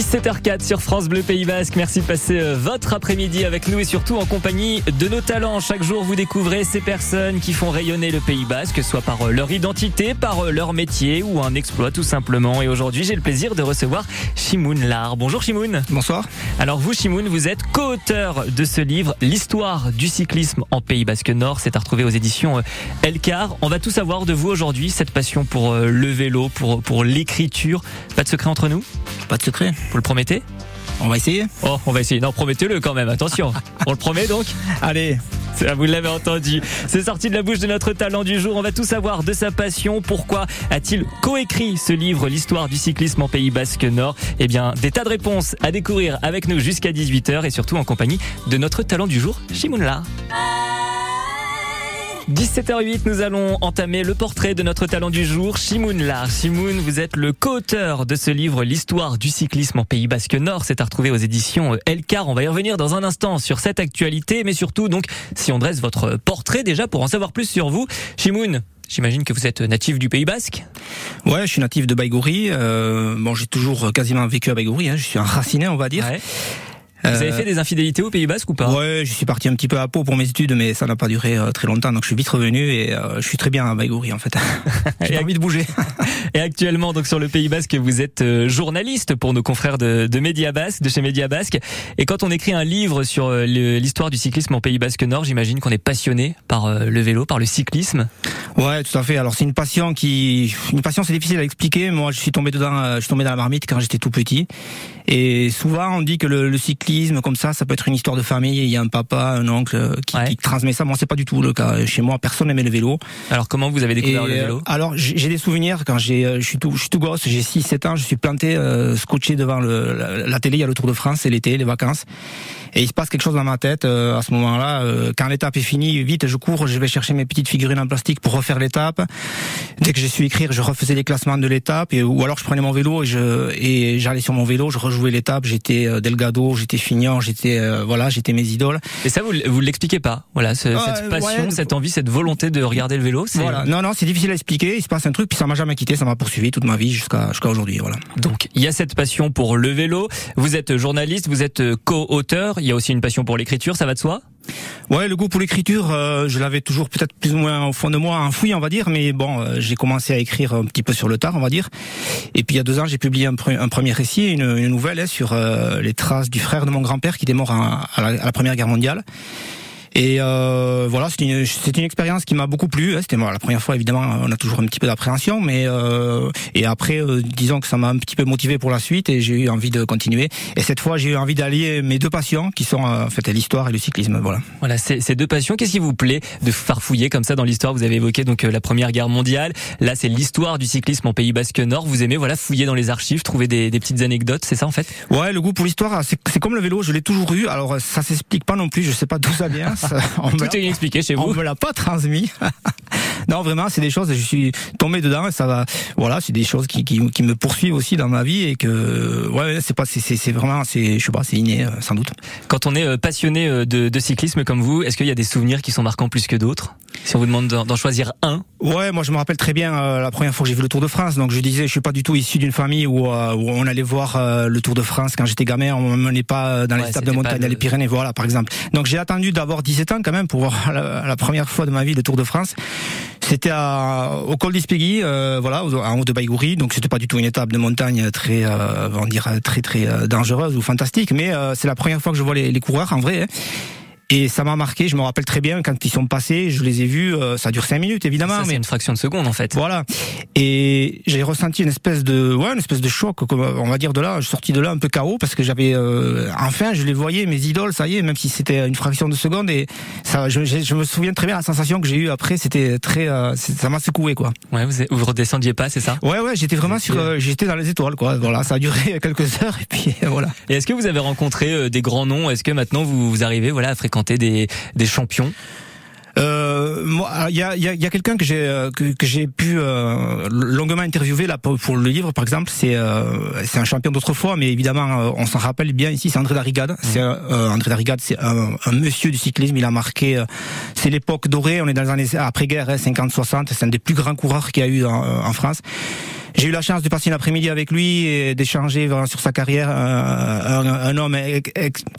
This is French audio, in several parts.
17h04 sur France Bleu Pays Basque. Merci de passer euh, votre après-midi avec nous et surtout en compagnie de nos talents. Chaque jour, vous découvrez ces personnes qui font rayonner le Pays Basque, soit par euh, leur identité, par euh, leur métier ou un exploit tout simplement. Et aujourd'hui, j'ai le plaisir de recevoir Shimoun Lar. Bonjour Shimoun. Bonsoir. Alors vous, Shimoun, vous êtes co-auteur de ce livre, L'histoire du cyclisme en Pays Basque Nord. C'est à retrouver aux éditions Elcar. On va tout savoir de vous aujourd'hui, cette passion pour le vélo, pour, pour l'écriture. Pas de secret entre nous? Pas de secret. Vous le promettez On va essayer Oh, on va essayer. Non, promettez-le quand même, attention. on le promet donc Allez vous l'avez entendu. C'est sorti de la bouche de notre talent du jour. On va tout savoir de sa passion. Pourquoi a-t-il coécrit ce livre, l'histoire du cyclisme en Pays Basque Nord? Eh bien, des tas de réponses à découvrir avec nous jusqu'à 18h et surtout en compagnie de notre talent du jour, Shimoun 17h08, nous allons entamer le portrait de notre talent du jour, Shimoun Lar. Shimoun, vous êtes le co-auteur de ce livre, L'histoire du cyclisme en Pays Basque Nord. C'est à retrouver aux éditions Elcar. On va y revenir dans un instant sur cette actualité, mais surtout, donc, si on dresse votre portrait déjà pour en savoir plus sur vous. Shimoun, J'imagine que vous êtes natif du Pays Basque. Ouais, je suis natif de. Euh, bon, j'ai toujours quasiment vécu à Baïgouri. Hein. Je suis un raciné, on va dire. Ouais. Vous avez euh, fait des infidélités au Pays Basque ou pas? Ouais, je suis parti un petit peu à Pau pour mes études, mais ça n'a pas duré euh, très longtemps, donc je suis vite revenu et euh, je suis très bien à Baïgouri en fait. J'ai envie de bouger. et actuellement, donc sur le Pays Basque, vous êtes journaliste pour nos confrères de, de Média Basque, de chez Média Basque. Et quand on écrit un livre sur l'histoire du cyclisme en Pays Basque Nord, j'imagine qu'on est passionné par le vélo, par le cyclisme. Ouais, tout à fait. Alors c'est une passion qui, une passion, c'est difficile à expliquer. Moi, je suis tombé dedans, je suis tombé dans la marmite quand j'étais tout petit. Et souvent, on dit que le, le cyclisme comme ça, ça peut être une histoire de famille. Il y a un papa, un oncle qui, qui transmet ça. Moi, c'est pas du tout le cas. Chez moi, personne n'aimait le vélo. Alors, comment vous avez découvert le vélo euh, Alors, j'ai des souvenirs quand j'ai, euh, je suis tout, je suis tout gosse. J'ai 6, 7 ans. Je suis planté, euh, scotché devant le, la, télé. Il y a le Tour de France, c'est l'été, les vacances. Et il se passe quelque chose dans ma tête euh, à ce moment-là. quand l'étape est finie, vite, je cours, je vais chercher mes petites figurines en plastique pour refaire l'étape. Dès que j'ai su écrire, je refaisais les classements de l'étape. ou alors, je prenais mon vélo et je et j'allais sur mon vélo, je rejouais l'étape. J'étais Delgado, j'étais Fignon, j'étais euh, voilà, j'étais mes idoles. Et ça, vous vous l'expliquez pas Voilà, cette passion, cette envie, cette volonté de regarder le vélo. Voilà, non, non, c'est difficile à expliquer. Il se passe un truc, puis ça m'a jamais quitté, ça m'a poursuivi toute ma vie jusqu'à jusqu'à aujourd'hui. Voilà. Donc, il y a cette passion pour le vélo. Vous êtes journaliste, vous êtes co-auteur. Il y a aussi une passion pour l'écriture, ça va de soi? Ouais, le goût pour l'écriture, euh, je l'avais toujours peut-être plus ou moins au fond de moi enfoui, on va dire, mais bon, euh, j'ai commencé à écrire un petit peu sur le tard, on va dire. Et puis il y a deux ans, j'ai publié un, premier récit, une, nouvelle hein, sur euh, les traces du frère de mon grand-père qui était mort à la Première Guerre mondiale. Et euh, voilà, c'est une, une expérience qui m'a beaucoup plu. C'était moi la première fois, évidemment, on a toujours un petit peu d'appréhension, mais euh, et après, euh, disons que ça m'a un petit peu motivé pour la suite et j'ai eu envie de continuer. Et cette fois, j'ai eu envie d'allier mes deux passions, qui sont euh, en fait l'histoire et le cyclisme. Voilà. Voilà, ces, deux passions. Qu'est-ce qui vous plaît de farfouiller comme ça dans l'histoire? Vous avez évoqué donc euh, la Première Guerre mondiale. Là, c'est l'histoire du cyclisme en Pays Basque Nord. Vous aimez voilà fouiller dans les archives, trouver des, des petites anecdotes, c'est ça en fait? Ouais, le goût pour l'histoire, c'est, c'est comme le vélo. Je l'ai toujours eu. Alors ça s'explique pas non plus. Je sais pas d'où ça vient. Ça, Tout est expliqué chez vous. On me l'a pas transmis. non, vraiment, c'est des choses. Je suis tombé dedans et ça va. Voilà, c'est des choses qui, qui, qui, me poursuivent aussi dans ma vie et que ouais, c'est pas, c'est, vraiment, c'est, je sais pas, c'est inné euh, sans doute. Quand on est euh, passionné euh, de, de cyclisme comme vous, est-ce qu'il y a des souvenirs qui sont marquants plus que d'autres? Si on vous demande d'en choisir un. Ouais, moi je me rappelle très bien la première fois que j'ai vu le Tour de France. Donc je disais, je suis pas du tout issu d'une famille où, où on allait voir le Tour de France quand j'étais gamin. On menait pas dans les ouais, de montagne, dans les Pyrénées, voilà, par exemple. Donc j'ai attendu d'avoir 17 ans quand même pour voir la, première fois de ma vie le Tour de France. C'était au col d'Ispegui, euh, voilà, en haut de Baïgouri. Donc c'était pas du tout une étape de montagne très, euh, on dirait très très euh, dangereuse ou fantastique, mais euh, c'est la première fois que je vois les, les coureurs en vrai. Hein. Et ça m'a marqué, je me rappelle très bien quand ils sont passés, je les ai vus, euh, ça dure cinq minutes évidemment. Ça, mais une fraction de seconde en fait. Voilà. Et j'ai ressenti une espèce de, ouais, une espèce de choc, on va dire de là, je suis sorti de là un peu chaos parce que j'avais, euh, enfin, je les voyais, mes idoles, ça y est, même si c'était une fraction de seconde. Et ça, je, je, me souviens très bien la sensation que j'ai eue après, c'était très, euh, ça m'a secoué quoi. Ouais, vous, vous redescendiez pas, c'est ça? Ouais, ouais, j'étais vraiment sur, j'étais dans les étoiles quoi. Voilà, ça a duré quelques heures et puis voilà. Et est-ce que vous avez rencontré des grands noms? Est-ce que maintenant vous, vous arrivez, voilà, à fréquenter des, des champions euh, moi, il y a, y a, y a quelqu'un que j'ai euh, que, que j'ai pu euh, longuement interviewer là pour, pour, le livre, par exemple. C'est euh, c'est un champion d'autrefois, mais évidemment, euh, on s'en rappelle bien ici. C'est André Darrigade. Mmh. C'est André Darrigade, c'est un, un, monsieur du cyclisme. Il a marqué. c'est l'époque dorée. On est dans les années après-guerre, hein, 50-60. C'est un des plus grands coureurs qu'il y a eu en, en France. J'ai eu la chance de passer l'après-midi avec lui et d'échanger sur sa carrière. Un, un, homme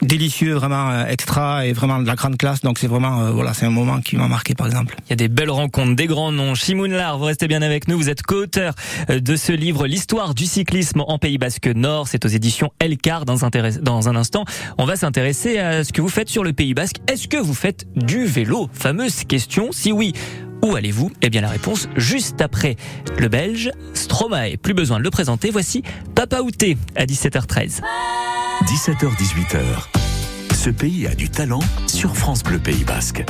délicieux, vraiment extra et vraiment de la grande classe. Donc c'est vraiment, voilà, c'est un moment qui m'a marqué par exemple. Il y a des belles rencontres, des grands noms. Shimoun Lar, vous restez bien avec nous. Vous êtes co-auteur de ce livre, l'histoire du cyclisme en Pays Basque Nord. C'est aux éditions Elcar. Dans un, dans un instant, on va s'intéresser à ce que vous faites sur le Pays Basque. Est-ce que vous faites du vélo? Fameuse question. Si oui, où allez-vous? Eh bien la réponse juste après le Belge Stromae. Plus besoin de le présenter, voici Papa Outé à 17h13. 17h-18h. Ce pays a du talent sur France Bleu Pays Basque.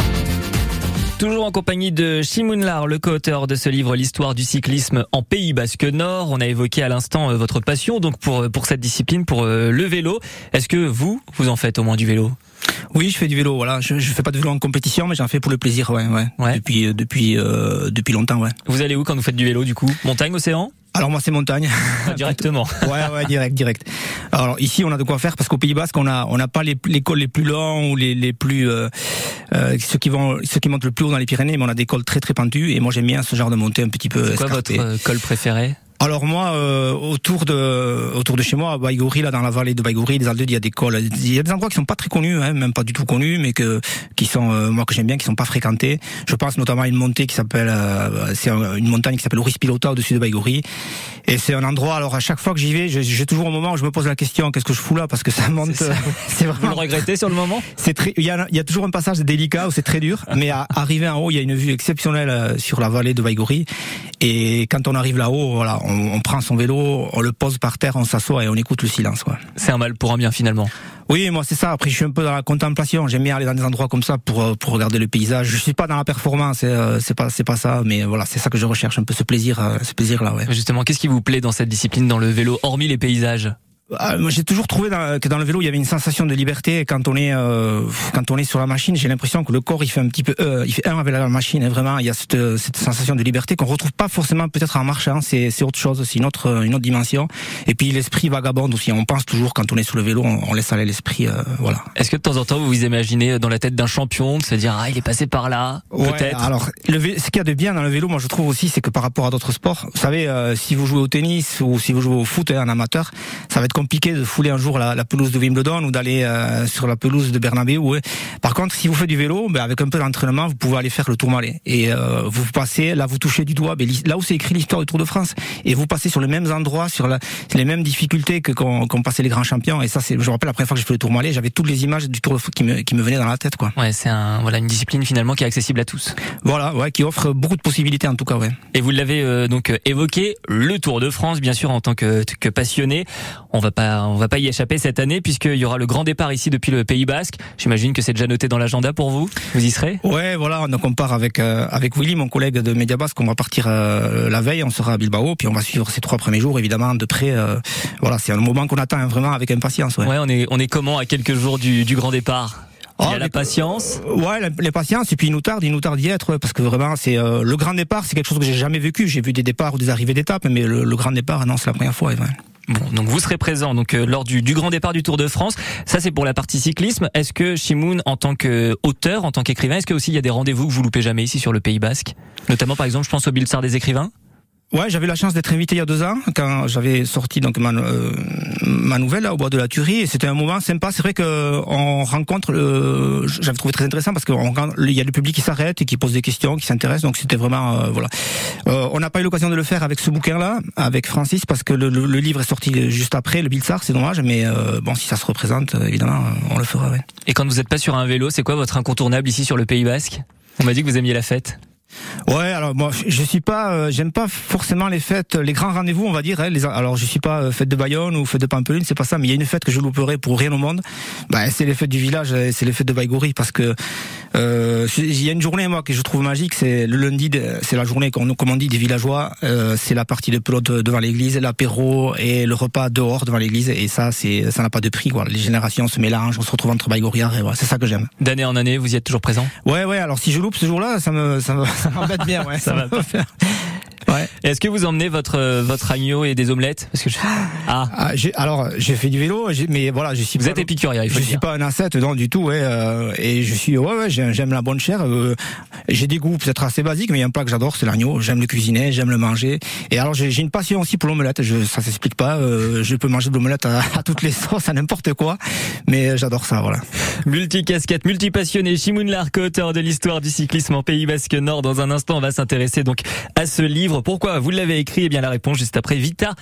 Toujours en compagnie de Shimoun Lar, le co-auteur de ce livre L'histoire du cyclisme en Pays Basque Nord. On a évoqué à l'instant euh, votre passion donc pour pour cette discipline, pour euh, le vélo. Est-ce que vous, vous en faites au moins du vélo? Oui, je fais du vélo. Voilà, je, je fais pas de vélo en compétition, mais j'en fais pour le plaisir, ouais, ouais. ouais. Depuis euh, depuis euh, depuis longtemps, ouais. Vous allez où quand vous faites du vélo, du coup? Montagne, océan? Alors moi c'est montagne. Directement. ouais ouais direct direct. Alors ici on a de quoi faire parce qu'au Pays Basque on a on n'a pas les, les cols les plus longs ou les les plus euh, euh, ceux qui vont ceux qui montent le plus haut dans les Pyrénées mais on a des cols très très pentus et moi j'aime bien ce genre de montée un petit peu. C'est quoi votre col préféré? Alors moi, euh, autour de autour de chez moi, à Baïgouri, là dans la vallée de Baïgouri, des Aldeuils, il y a des cols, il y a des endroits qui sont pas très connus, hein, même pas du tout connus, mais que qui sont euh, moi que j'aime bien, qui sont pas fréquentés. Je pense notamment à une montée qui s'appelle, euh, c'est une montagne qui s'appelle Ouris Pilota au-dessus de Baïgouri, et c'est un endroit. Alors à chaque fois que j'y vais, j'ai toujours un moment où je me pose la question, qu'est-ce que je fous là, parce que ça monte. C'est vraiment. Vous le regrettez sur le moment? C'est très. Il y a, il y a toujours un passage délicat où c'est très dur, mais à arriver en haut, il y a une vue exceptionnelle sur la vallée de Baïgouri, et quand on arrive là-haut, voilà, on, on prend son vélo on le pose par terre, on s'assoit et on écoute le silence. C'est un mal pour un bien finalement. Oui, moi c'est ça. Après, je suis un peu dans la contemplation. J'aime bien aller dans des endroits comme ça pour euh, pour regarder le paysage. Je suis pas dans la performance, euh, c'est pas c'est pas ça, mais voilà, c'est ça que je recherche, un peu ce plaisir, euh, ce plaisir là. Ouais. Justement, qu'est-ce qui vous plaît dans cette discipline, dans le vélo, hormis les paysages? Ah, j'ai toujours trouvé que dans le vélo il y avait une sensation de liberté quand on est euh, quand on est sur la machine. J'ai l'impression que le corps il fait un petit peu euh, il fait un avec la machine. Et vraiment il y a cette, cette sensation de liberté qu'on retrouve pas forcément peut-être en marchant. C'est c'est autre chose c'est une autre une autre dimension. Et puis l'esprit vagabonde aussi. On pense toujours quand on est sur le vélo on, laisse aller l'esprit euh, voilà. Est-ce que de temps en temps vous vous imaginez dans la tête d'un champion de se dire ah il est passé par là peut-être alors le ce qu'il y a de bien dans le vélo moi je trouve aussi c'est que par rapport à d'autres sports vous savez si vous jouez au tennis ou si vous jouez au foot hein, en amateur ça va être compliqué de fouler un jour la, la pelouse de Wimbledon ou d'aller euh, sur la pelouse de Bernabeu. Ouais. Par contre, si vous faites du vélo, ben, avec un peu d'entraînement, vous pouvez aller faire le Tourmalet. Et euh, vous passez, là vous touchez du doigt, ben, là où c'est écrit l'histoire du Tour de France, et vous passez sur les mêmes endroits, sur la, les mêmes difficultés que quand, quand passait les grands champions. Et ça, c'est, je me rappelle la première fois que j'ai fait le Tourmalet, j'avais toutes les images du Tour de France qui me, qui me venaient dans la tête, quoi. Ouais, c'est un, voilà, une discipline finalement qui est accessible à tous. Voilà, ouais, qui offre beaucoup de possibilités en tout cas, ouais. Et vous l'avez euh, donc évoqué, le Tour de France, bien sûr, en tant que, que passionné, on va pas, on va pas y échapper cette année puisqu'il y aura le grand départ ici depuis le Pays Basque. J'imagine que c'est déjà noté dans l'agenda pour vous. Vous y serez? Ouais, voilà. Donc on part avec euh, avec Willy, mon collègue de Media Basque. On va partir euh, la veille. On sera à Bilbao, puis on va suivre ces trois premiers jours évidemment de près. Euh, voilà, c'est un moment qu'on attend vraiment avec impatience. Ouais. on est on est comment à quelques jours du, du grand départ? Il y a oh, la patience? Ouais, la, patience et puis il nous tarde, il nous tarde d'y être parce que vraiment c'est le grand départ, c'est quelque chose que j'ai jamais vécu. J'ai vu des départs ou des arrivées d'étapes, mais le, grand départ, non, c'est la première fois. Bon, donc vous serez présent donc euh, lors du, grand départ du Tour de France. Ça c'est pour la partie cyclisme. Est-ce que Shimoun, en tant qu'auteur, en tant qu'écrivain, est-ce que aussi il y a des rendez-vous que vous loupez jamais ici sur le Pays Basque? Notamment par exemple, je pense au Bilsard des écrivains. Ouais, j'avais la chance d'être invité il y a deux ans quand j'avais sorti donc ma, euh, ma nouvelle là, au bois de la Turie et c'était un moment sympa. C'est vrai que on rencontre, euh, j'avais trouvé très intéressant parce qu'il y a le public qui s'arrête et qui pose des questions, qui s'intéresse. Donc c'était vraiment euh, voilà. on n'a pas eu l'occasion de le faire avec ce bouquin là, avec Francis parce que le, le, livre est sorti juste après le Bilsar, c'est dommage. Mais bon, si ça se représente, évidemment, on le fera. Ouais. Et quand vous n'êtes pas sur un vélo, c'est quoi votre incontournable ici sur le Pays Basque? On m'a dit que vous aimiez la fête. Ouais, alors moi je suis pas, euh, j'aime pas forcément les fêtes, les grands rendez-vous, on va dire. Hein, les, alors je suis pas euh, fête de Bayonne ou fête de Pampelune, c'est pas ça. Mais il y a une fête que je louperai pour rien au monde. Bah, c'est les fêtes du village, c'est les fêtes de Baïgouri parce que euh, il y a une journée moi que je trouve magique, c'est le lundi, c'est la journée qu'on comme on dit des villageois. Euh, c'est la partie de pelote devant l'église, l'apéro et le repas dehors devant l'église. Et ça, c'est ça n'a pas de prix. Quoi. Les générations se mélangent, on se retrouve entre Baïgouriards et voilà, c'est ça que j'aime. D'année en année, vous y êtes toujours présent? Ouais, ouais. Alors si je loupe ce jour-là, ça me ça me ça m'embête bien, ouais. ça, va pas faire. Ouais. Est-ce que vous emmenez votre euh, votre agneau et des omelettes Parce que je... ah. ah j'ai, alors j'ai fait du vélo, mais voilà, je suis. Vous êtes épicurien, il faut Je suis pas un ascète, non du tout, ouais. Euh, et je suis, ouais, ouais, j'aime la bonne chair. Euh, j'ai des goûts peut-être assez basiques, mais il y a un plat que j'adore, c'est l'agneau. J'aime le cuisiner, j'aime le manger. Et alors j'ai, une passion aussi pour l'omelette. Je, ça s'explique pas. Euh, je peux manger de l'omelette à, à, toutes les sauces, à n'importe quoi, mais j'adore ça, voilà. Multicasquette, multipassionné, Shimoun Lark, auteur de l'histoire du cyclisme en Pays Basque Nord. Dans un instant, on va s'intéresser donc à ce livre. Pourquoi vous l'avez écrit Eh bien, la réponse juste après Vita.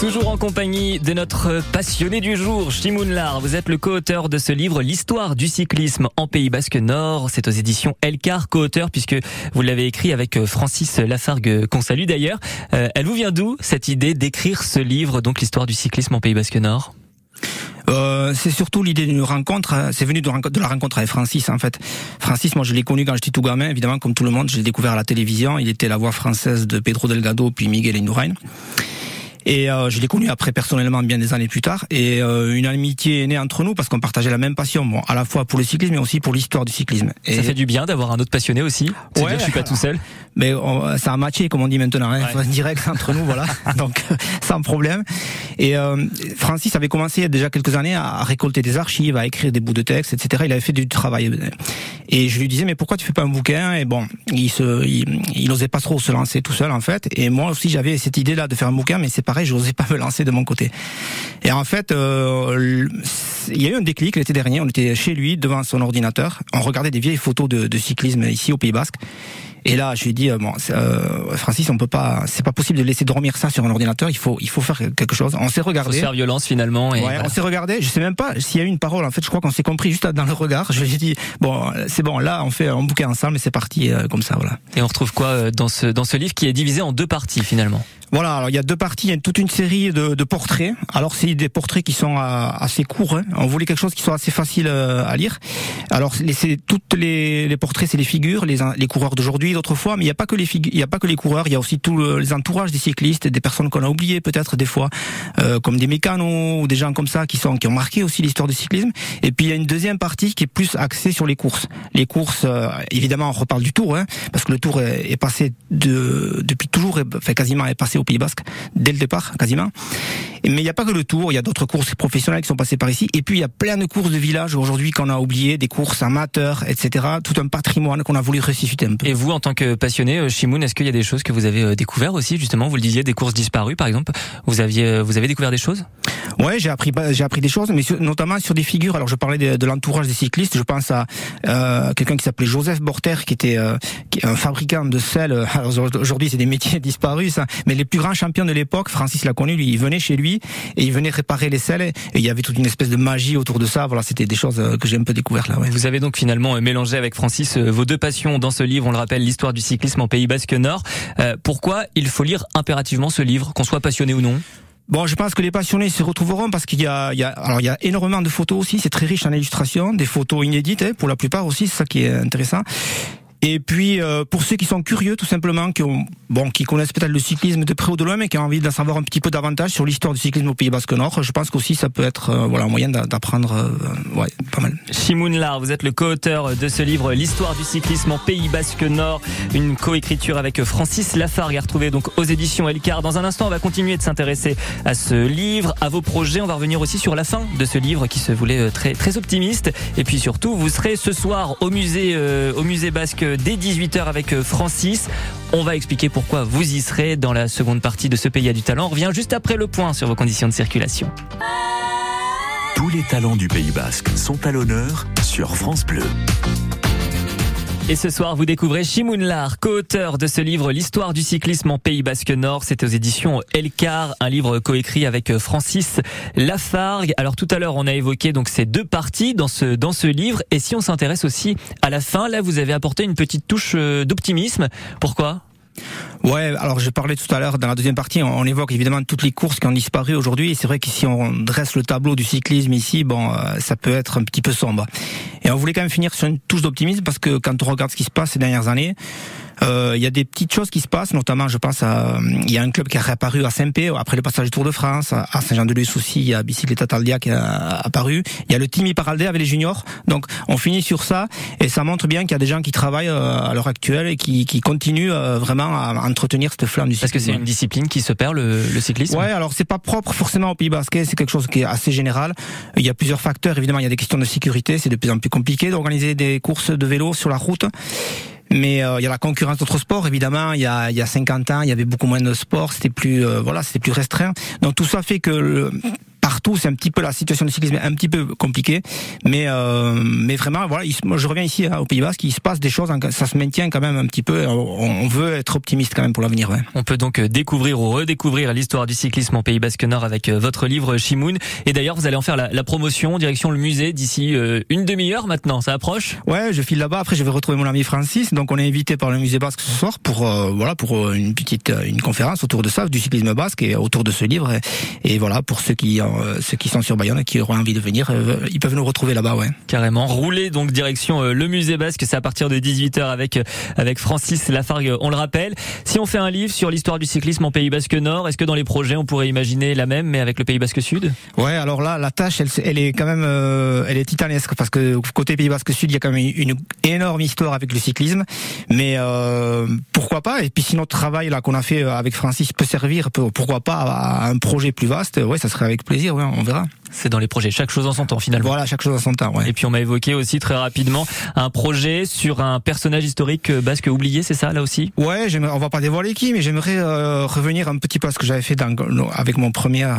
Toujours en compagnie de notre passionné du jour, Shimoun Lar. Vous êtes le co-auteur de ce livre, L'histoire du cyclisme en Pays Basque Nord. C'est aux éditions Elcar, co-auteur, puisque vous l'avez écrit avec Francis Lafargue, qu'on salue d'ailleurs. Euh, elle vous vient d'où, cette idée d'écrire ce livre, donc l'histoire du cyclisme en Pays Basque Nord? Euh, c'est surtout l'idée d'une rencontre. C'est venu de, la rencontre avec Francis en fait. Francis, moi je l'ai connu quand j'étais tout gamin, évidemment comme tout le monde. Je l'ai découvert à la télévision. Il était la voix française de Pedro Delgado puis Miguel Indurain. Et euh, je l'ai connu après personnellement bien des années plus tard. Et euh, une amitié est née entre nous parce qu'on partageait la même passion, bon, à la fois pour le cyclisme mais aussi pour l'histoire du cyclisme. Et ça fait du bien d'avoir un autre passionné aussi. Ouais, dire, je suis pas tout seul. Mais on, ça a matché comme on dit maintenant, hein, ouais. direct entre nous, voilà. Donc sans problème. Et euh, Francis avait commencé il y a déjà quelques années à récolter des archives, à écrire des bouts de texte, etc. Il avait fait du travail. Et je lui disais mais pourquoi tu fais pas un bouquin? Et bon, il se, il, il osait pas trop se lancer tout seul en fait. Et moi aussi j'avais cette idée là de faire un bouquin, mais c'est pareil, je n'osais pas me lancer de mon côté. Et en fait, euh, il y a eu un déclic l'été dernier. On était chez lui devant son ordinateur. On regardait des vieilles photos de, de cyclisme ici au Pays Basque. Et là, je lui ai dit bon, euh, Francis, on peut pas, c'est pas possible de laisser dormir ça sur un ordinateur. Il faut, il faut faire quelque chose. On s'est regardé. Faut faire violence finalement. Et ouais, voilà. on s'est regardé. Je sais même pas s'il y a eu une parole. En fait, je crois qu'on s'est compris juste dans le regard. Je lui ai dit bon, c'est bon. Là, on fait un bouquin ensemble et c'est parti euh, comme ça, voilà. Et on retrouve quoi dans ce dans ce livre qui est divisé en deux parties finalement? Voilà, alors il y a deux parties, il y a toute une série de, de portraits. Alors c'est des portraits qui sont euh, assez courts. Hein. On voulait quelque chose qui soit assez facile euh, à lire. Alors c'est toutes les, les portraits, c'est les figures, les, les coureurs d'aujourd'hui, d'autrefois, mais il n'y a pas que les il y a pas que les coureurs, il y a aussi tous les entourages des cyclistes, des personnes qu'on a oubliées peut-être des fois, euh, comme des mécanos ou des gens comme ça qui sont qui ont marqué aussi l'histoire du cyclisme. Et puis il y a une deuxième partie qui est plus axée sur les courses. Les courses, euh, évidemment, on reparle du Tour, hein, parce que le Tour est, est passé de depuis toujours, enfin quasiment est passé au Pays Basque dès le départ, quasiment. Mais il n'y a pas que le Tour, il y a d'autres courses professionnelles qui sont passées par ici. Et puis il y a plein de courses de village aujourd'hui qu'on a oublié, des courses amateurs, etc. Tout un patrimoine qu'on a voulu ressusciter un peu. Et vous, en tant que passionné, Shimoun, est-ce qu'il y a des choses que vous avez découvert aussi, justement? Vous le disiez, des courses disparues, par exemple. Vous aviez, vous avez découvert des choses? Ouais, j'ai appris, j'ai appris des choses, mais sur, notamment sur des figures. Alors je parlais de, de l'entourage des cyclistes. Je pense à euh, quelqu'un qui s'appelait Joseph Borter, qui était euh, qui, un fabricant de sel. Alors aujourd'hui, c'est des métiers disparus, ça. Mais les plus grands champions de l'époque, Francis l'a connu, lui, il venait chez lui et il venait réparer les selles. Et il y avait toute une espèce de magie autour de ça. Voilà, c'était des choses que j'ai un peu découvertes là. Ouais. Vous avez donc finalement mélangé avec Francis vos deux passions dans ce livre. On le rappelle, l'histoire du cyclisme en Pays Basque Nord. Euh, pourquoi il faut lire impérativement ce livre, qu'on soit passionné ou non? Bon, je pense que les passionnés se retrouveront parce qu'il y a, il y a, alors il y a énormément de photos aussi. C'est très riche en illustrations, des photos inédites hein, pour la plupart aussi. C'est ça qui est intéressant. Et puis euh, pour ceux qui sont curieux, tout simplement, qui ont, bon, qui connaissent peut-être le cyclisme de près ou de loin, mais qui ont envie d'en savoir un petit peu davantage sur l'histoire du cyclisme au Pays Basque Nord, je pense qu'aussi ça peut être, euh, voilà, un moyen d'apprendre, euh, pas mal. Shimoun Lar, vous êtes le co-auteur de ce livre, l'histoire du cyclisme en Pays Basque Nord, une coécriture avec Francis Lafargue à retrouver donc aux éditions Elcar. Dans un instant, on va continuer de s'intéresser à ce livre, à vos projets. On va revenir aussi sur la fin de ce livre qui se voulait très très optimiste. Et puis surtout, vous serez ce soir au musée, au musée basque dès 18h avec Francis. On va expliquer pourquoi vous y serez dans la seconde partie de ce pays à du talent. On revient juste après le point sur vos conditions de circulation. Tous les talents du Pays Basque sont à l'honneur sur France Bleu. Et ce soir, vous découvrez Shimoun Lar, co-auteur de ce livre L'histoire du cyclisme en Pays Basque Nord. C'est aux éditions Elcar, un livre coécrit avec Francis Lafargue. Alors tout à l'heure, on a évoqué donc ces deux parties dans ce dans ce livre. Et si on s'intéresse aussi à la fin, là, vous avez apporté une petite touche d'optimisme. Pourquoi? Ouais, alors je parlais tout à l'heure dans la deuxième partie, on, évoque évidemment toutes les courses qui ont disparu aujourd'hui. Et c'est vrai que si on dresse le tableau du cyclisme ici, bon, euh, ça peut être un petit peu sombre. Et on voulait quand même finir sur une touche d'optimisme parce que quand on regarde ce qui se passe ces dernières années, euh, il y a des petites choses qui se passent, notamment, je pense, à, il y a un club qui a réapparu à Saint-Pé après le passage du Tour de France, à Saint-Jean-de-Luz aussi, il y a Bicycletta Taldia qui a apparu, il y a le Timmy Paraldé avec les juniors, donc on finit sur ça, et ça montre bien qu'il y a des gens qui travaillent euh, à l'heure actuelle et qui, qui continuent euh, vraiment à, entretenir cette flamme du cyclisme. Parce que c'est une discipline qui se perd le, le cyclisme. Ouais, alors c'est pas propre forcément au Pays Basque, c'est quelque chose qui est assez général. Il y a plusieurs facteurs, évidemment, il y a des questions de sécurité, c'est de plus en plus compliqué d'organiser des courses de vélo sur la route. Mais euh, il y a la concurrence d'autres sports, évidemment. Il y a, il y a 50 ans, il y avait beaucoup moins de sports, c'était plus, euh, voilà, c'était plus restreint. Donc tout ça fait que le, partout, c'est un petit peu la situation du cyclisme un petit peu compliquée, mais euh, mais vraiment voilà, je reviens ici hein, au Pays Basque, il se passe des choses, ça se maintient quand même un petit peu. On, veut être optimiste quand même pour l'avenir. Ouais. On peut donc euh, découvrir ou redécouvrir l'histoire du cyclisme au Pays Basque Nord avec euh, votre livre Chimoun. Et d'ailleurs, vous allez en faire la, la promotion direction le musée d'ici une demi-heure maintenant. Ça approche? Ouais, je file là-bas. Après, je vais retrouver mon ami Francis. Donc, on est invité par le musée basque ce soir pour voilà pour une petite une conférence autour de ça, du cyclisme basque et autour de ce livre. Et, et voilà pour ceux qui euh, ceux qui sont sur Bayonne et qui auront envie de venir, euh, ils peuvent nous retrouver là-bas, ouais. Carrément. Rouler donc direction euh, le musée basque, c'est à partir de 18h avec avec Francis Lafargue, on le rappelle. Si on fait un livre sur l'histoire du cyclisme en Pays Basque Nord, est-ce que dans les projets on pourrait imaginer la même mais avec le Pays Basque Sud? Ouais, alors là la tâche elle, elle est quand même elle est titanesque parce que côté Pays Basque Sud, il y a quand même une énorme histoire avec le cyclisme, mais euh, pourquoi pas? Et puis si notre travail là qu'on a fait avec Francis peut servir, pourquoi pas à un projet plus vaste Ouais, ça serait avec plaisir. Ouais, on verra. C'est dans les projets, chaque chose en son temps finalement. Voilà, chaque chose en son temps. Ouais. Et puis on m'a évoqué aussi très rapidement un projet sur un personnage historique basque oublié, c'est ça là aussi? Ouais, on va pas dévoiler qui, mais j'aimerais euh, revenir un petit peu à ce que j'avais fait dans, avec mon premier, euh,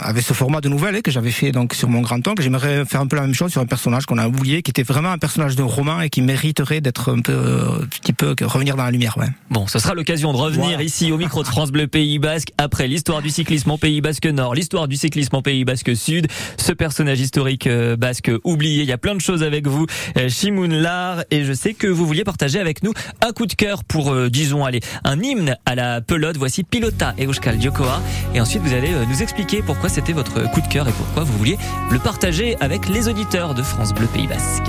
avec ce format de nouvelle que j'avais fait donc sur mon grand oncle. J'aimerais faire un peu la même chose sur un personnage qu'on a oublié, qui était vraiment un personnage de roman et qui mériterait d'être un peu, euh, un petit peu revenir dans la lumière. Ouais. Bon, ce sera l'occasion de revenir ici au micro de France Bleu Pays Basque après l'histoire du cyclisme en Pays Basque Nord, l'histoire du cyclisme en Pays Basque Sud, ce personnage historique euh, basque oublié. Il y a plein de choses avec vous, Shimoun euh, Lar, et je sais que vous vouliez partager avec nous un coup de cœur pour, euh, disons, aller un hymne à la pelote. Voici Pilota et Euskal Diokoa. Et ensuite, vous allez nous expliquer pourquoi c'était votre coup de cœur et pourquoi vous vouliez le partager avec les auditeurs de France Bleu Pays Basque.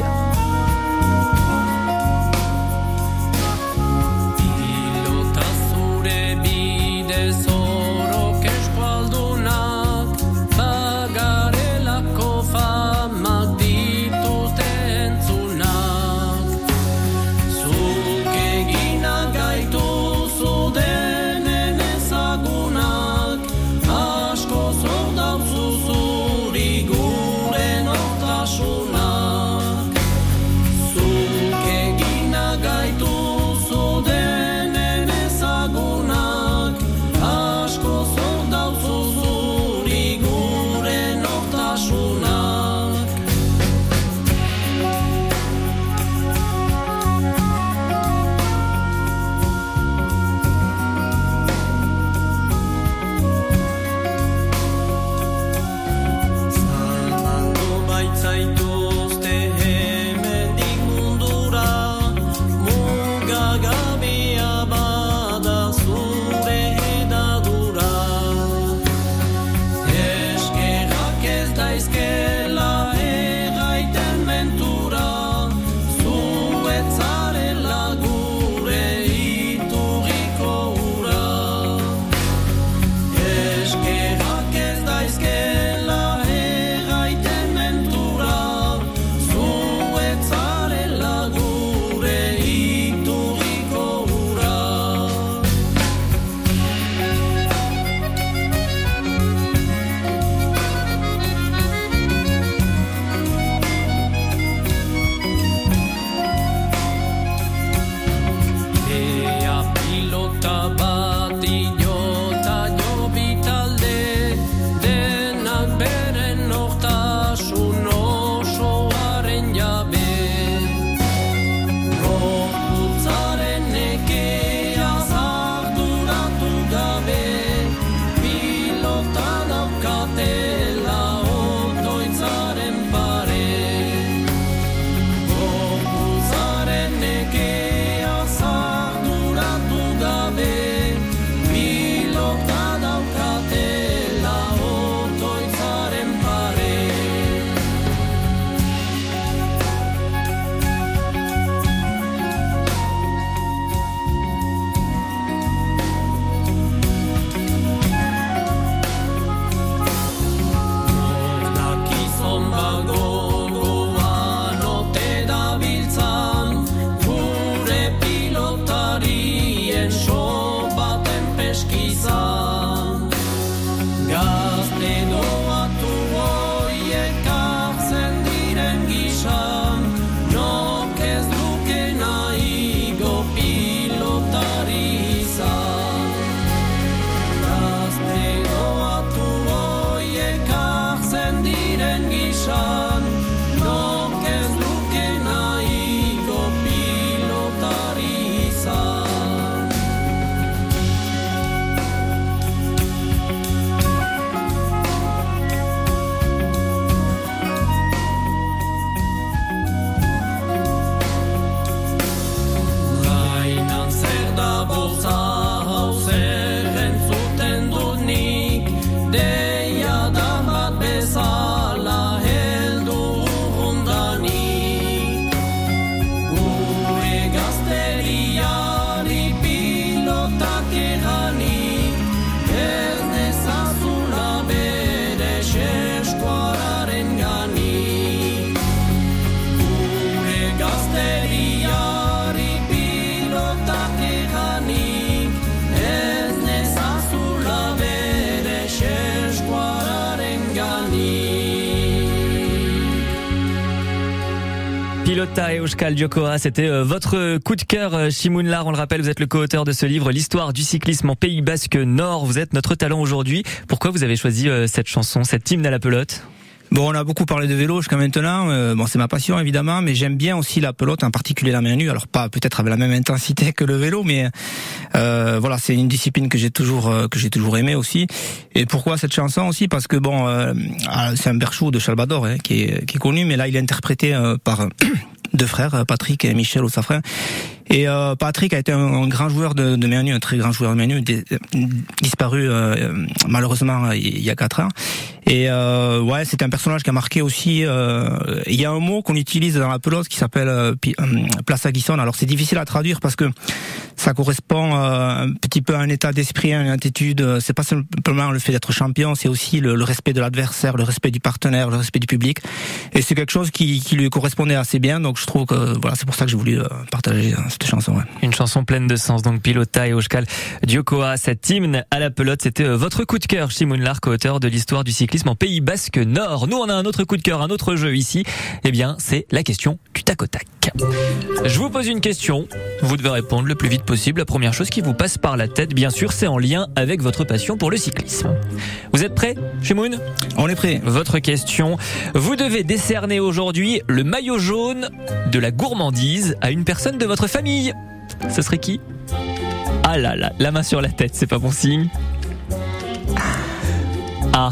Pilota et Oshkal c'était euh, votre coup de cœur, euh, Shimoun On le rappelle, vous êtes le co-auteur de ce livre, L'histoire du cyclisme en Pays Basque Nord. Vous êtes notre talent aujourd'hui. Pourquoi vous avez choisi euh, cette chanson, cette hymne à la pelote? Bon, on a beaucoup parlé de vélo jusqu'à maintenant. Euh, bon, c'est ma passion évidemment, mais j'aime bien aussi la pelote, en particulier la main nue. Alors pas peut-être avec la même intensité que le vélo, mais euh, voilà, c'est une discipline que j'ai toujours euh, que j'ai toujours aimé aussi. Et pourquoi cette chanson aussi? Parce que bon, ah, c'est un berchou de Chalbador hein, qui, est, qui est connu, mais là il est interprété par deux frères, Patrick et Michel au Safrin. Et euh, Patrick a été un, grand joueur de, de Manu, un très grand joueur de Manu, disparu euh, malheureusement il y a quatre ans. Et euh, ouais, c'est un personnage qui a marqué aussi. Euh, il y a un mot qu'on utilise dans la pelote qui s'appelle euh, place à Guisson. Alors c'est difficile à traduire parce que ça correspond un petit peu à un état d'esprit, à une attitude. C'est pas simplement le fait d'être champion, c'est aussi le, le, respect de l'adversaire, le respect du partenaire, le respect du public. Et c'est quelque chose qui, qui, lui correspondait assez bien. Donc je trouve que voilà, c'est pour ça que j'ai voulu partager cette chanson. Ouais. Une chanson pleine de sens. Donc Pilota et Oshkal Diokoa, cette hymne à la pelote, c'était votre coup de cœur, Shimon Lark, auteur de l'histoire du cyclisme en Pays Basque Nord. Nous, on a un autre coup de cœur, un autre jeu ici. Eh bien, c'est la question du tac au tac. Je vous pose une question. Vous devez répondre le plus vite possible. La première chose qui vous passe par la tête, bien sûr, c'est en lien avec votre passion pour le cyclisme. Vous êtes prêts, Chemoun On est prêts. Votre question. Vous devez décerner aujourd'hui le maillot jaune de la gourmandise à une personne de votre famille. Ce serait qui? Ah là là, la main sur la tête, c'est pas bon signe. Ah,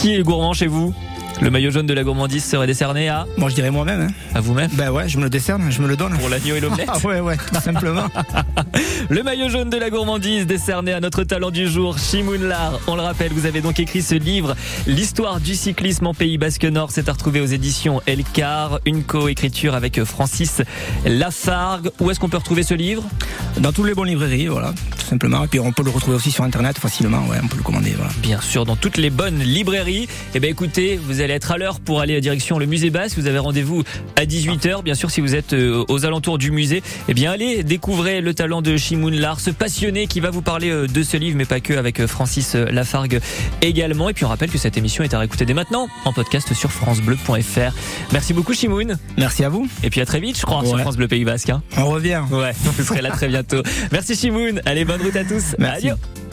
qui est gourmand chez vous le maillot jaune de la gourmandise serait décerné à Moi, je dirais moi-même. Hein. À vous-même Ben ouais, je me le décerne, je me le donne. Pour l'agneau et l'omelette Ah ouais, ouais, tout simplement. le maillot jaune de la gourmandise décerné à notre talent du jour, Shimoun Lar. On le rappelle, vous avez donc écrit ce livre, L'histoire du cyclisme en Pays Basque Nord. C'est à retrouver aux éditions Elcar, une co-écriture avec Francis Lafargue. Où est-ce qu'on peut retrouver ce livre? Dans toutes les bonnes librairies, voilà, simplement. Et puis on peut le retrouver aussi sur Internet facilement, ouais, on peut le commander, voilà. Bien sûr, dans toutes les bonnes librairies. Eh bien écoutez, vous allez être à l'heure pour aller à direction le musée Basse. Vous avez rendez-vous à 18h. Bien sûr, si vous êtes euh, aux alentours du musée, eh bien, allez découvrir le talent de Shimoun Lar, ce passionné qui va vous parler euh, de ce livre, mais pas que, avec euh, Francis Lafargue également. Et puis, on rappelle que cette émission est à réécouter dès maintenant en podcast sur FranceBleu.fr. Merci beaucoup, Shimoun. Merci à vous. Et puis, à très vite, je crois, sur France Bleu Pays Basque. Hein. On revient. Ouais, vous serez là très bientôt. Merci, Shimoun. Allez, bonne route à tous. Merci. Adieu.